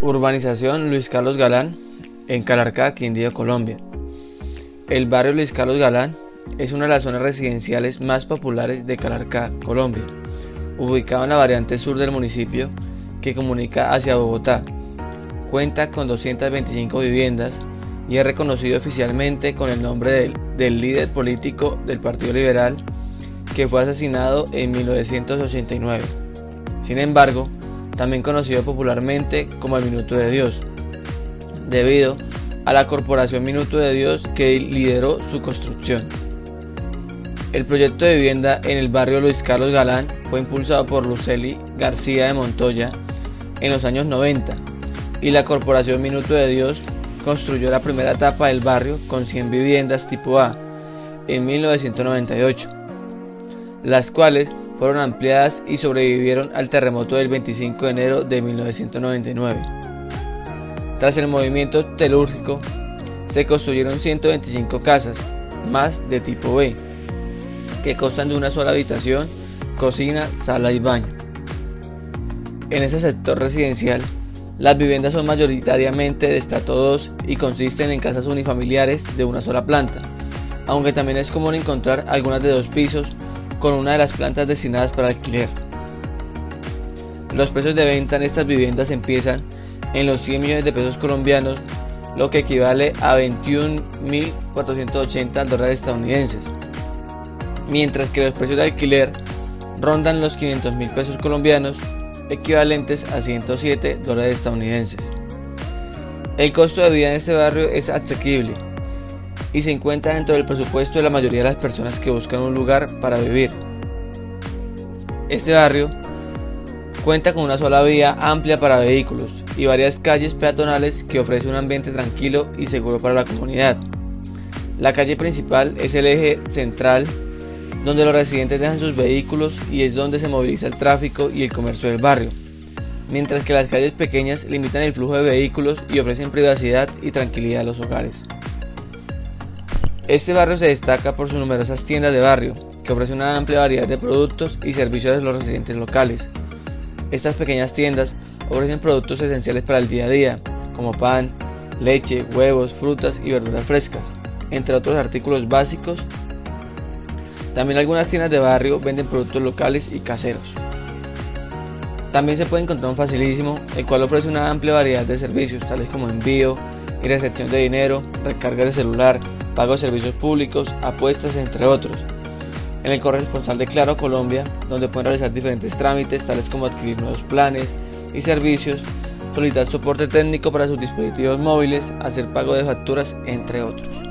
Urbanización Luis Carlos Galán en Calarcá, Quindío, Colombia. El barrio Luis Carlos Galán es una de las zonas residenciales más populares de Calarcá, Colombia, ubicado en la variante sur del municipio que comunica hacia Bogotá. Cuenta con 225 viviendas y es reconocido oficialmente con el nombre del, del líder político del Partido Liberal que fue asesinado en 1989. Sin embargo, también conocido popularmente como el Minuto de Dios, debido a la Corporación Minuto de Dios que lideró su construcción. El proyecto de vivienda en el barrio Luis Carlos Galán fue impulsado por Luceli García de Montoya en los años 90 y la Corporación Minuto de Dios construyó la primera etapa del barrio con 100 viviendas tipo A en 1998, las cuales fueron ampliadas y sobrevivieron al terremoto del 25 de enero de 1999. Tras el movimiento telúrgico, se construyeron 125 casas, más de tipo B, que constan de una sola habitación, cocina, sala y baño. En ese sector residencial, las viviendas son mayoritariamente de estrato 2 y consisten en casas unifamiliares de una sola planta, aunque también es común encontrar algunas de dos pisos con una de las plantas destinadas para alquiler. Los precios de venta en estas viviendas empiezan en los 100 millones de pesos colombianos, lo que equivale a 21.480 dólares estadounidenses, mientras que los precios de alquiler rondan los 500 mil pesos colombianos, equivalentes a 107 dólares estadounidenses. El costo de vida en este barrio es asequible y se encuentra dentro del presupuesto de la mayoría de las personas que buscan un lugar para vivir. Este barrio cuenta con una sola vía amplia para vehículos y varias calles peatonales que ofrece un ambiente tranquilo y seguro para la comunidad. La calle principal es el eje central donde los residentes dejan sus vehículos y es donde se moviliza el tráfico y el comercio del barrio, mientras que las calles pequeñas limitan el flujo de vehículos y ofrecen privacidad y tranquilidad a los hogares. Este barrio se destaca por sus numerosas tiendas de barrio, que ofrecen una amplia variedad de productos y servicios a los residentes locales. Estas pequeñas tiendas ofrecen productos esenciales para el día a día, como pan, leche, huevos, frutas y verduras frescas, entre otros artículos básicos. También algunas tiendas de barrio venden productos locales y caseros. También se puede encontrar un facilísimo, el cual ofrece una amplia variedad de servicios, tales como envío y recepción de dinero, recarga de celular, pago de servicios públicos, apuestas, entre otros. En el corresponsal de Claro Colombia, donde pueden realizar diferentes trámites, tales como adquirir nuevos planes y servicios, solicitar soporte técnico para sus dispositivos móviles, hacer pago de facturas, entre otros.